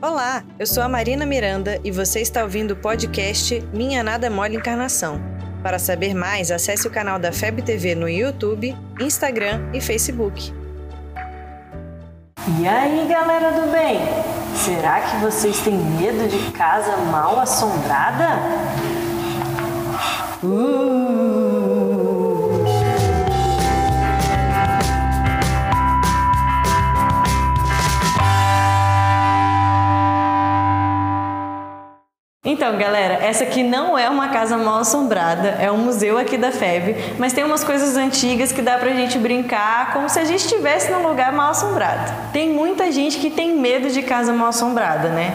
Olá, eu sou a Marina Miranda e você está ouvindo o podcast Minha Nada Mole Encarnação. Para saber mais, acesse o canal da FEB TV no YouTube, Instagram e Facebook. E aí, galera do bem? Será que vocês têm medo de casa mal assombrada? Uh! Então, galera, essa aqui não é uma casa mal assombrada, é um museu aqui da FEB, mas tem umas coisas antigas que dá pra gente brincar como se a gente estivesse num lugar mal assombrado. Tem muita gente que tem medo de casa mal assombrada, né?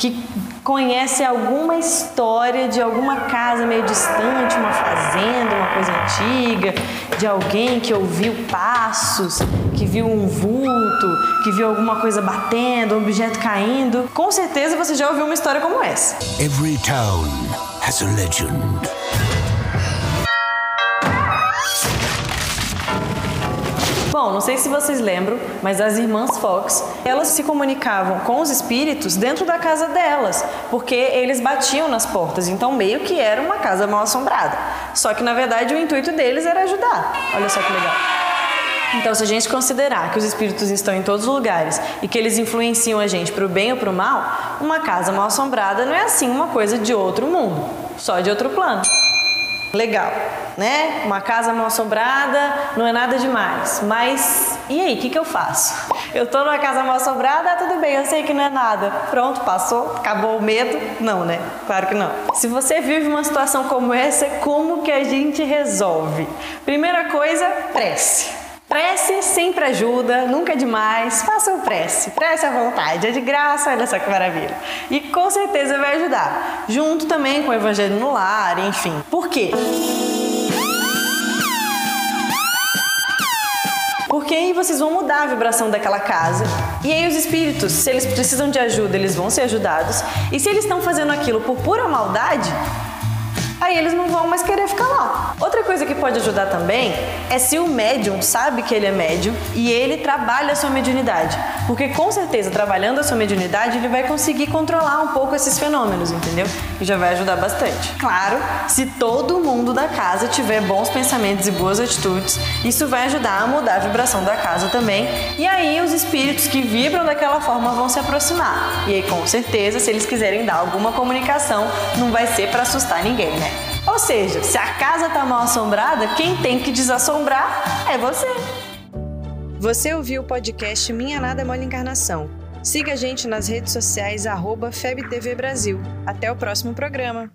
Que conhece alguma história de alguma casa meio distante, uma fazenda, uma coisa antiga, de alguém que ouviu passos, que viu um vulto, que viu alguma coisa batendo, um objeto caindo. Com certeza você já ouviu uma história como essa. Every town has a legend. Bom, não sei se vocês lembram, mas as irmãs Fox, elas se comunicavam com os espíritos dentro da casa delas, porque eles batiam nas portas, então meio que era uma casa mal assombrada. Só que na verdade o intuito deles era ajudar. Olha só que legal. Então, se a gente considerar que os espíritos estão em todos os lugares e que eles influenciam a gente para o bem ou para o mal, uma casa mal assombrada não é assim uma coisa de outro mundo, só de outro plano. Legal, né? Uma casa mal assombrada não é nada demais. Mas e aí, o que, que eu faço? Eu tô numa casa mal assombrada, tudo bem, eu sei que não é nada. Pronto, passou, acabou o medo? Não, né? Claro que não. Se você vive uma situação como essa, como que a gente resolve? Primeira coisa, prece. Prece sempre ajuda, nunca é demais. Faça o prece, prece à vontade, é de graça, olha só que maravilha. E com certeza vai ajudar, junto também com o Evangelho no lar, enfim. Por quê? Porque aí vocês vão mudar a vibração daquela casa. E aí os espíritos, se eles precisam de ajuda, eles vão ser ajudados. E se eles estão fazendo aquilo por pura maldade, aí eles não vão mais querer ficar lá. Outra coisa que pode ajudar também é se o médium sabe que ele é médium e ele trabalha a sua mediunidade. Porque com certeza, trabalhando a sua mediunidade, ele vai conseguir controlar um pouco esses fenômenos, entendeu? E já vai ajudar bastante. Claro, se todo mundo da casa tiver bons pensamentos e boas atitudes, isso vai ajudar a mudar a vibração da casa também. E aí os espíritos que vibram daquela forma vão se aproximar. E aí, com certeza, se eles quiserem dar alguma comunicação, não vai ser para assustar ninguém, né? Ou seja, se a casa está mal assombrada, quem tem que desassombrar é você. Você ouviu o podcast Minha Nada Mole Encarnação. Siga a gente nas redes sociais, arroba FebTV Brasil. Até o próximo programa.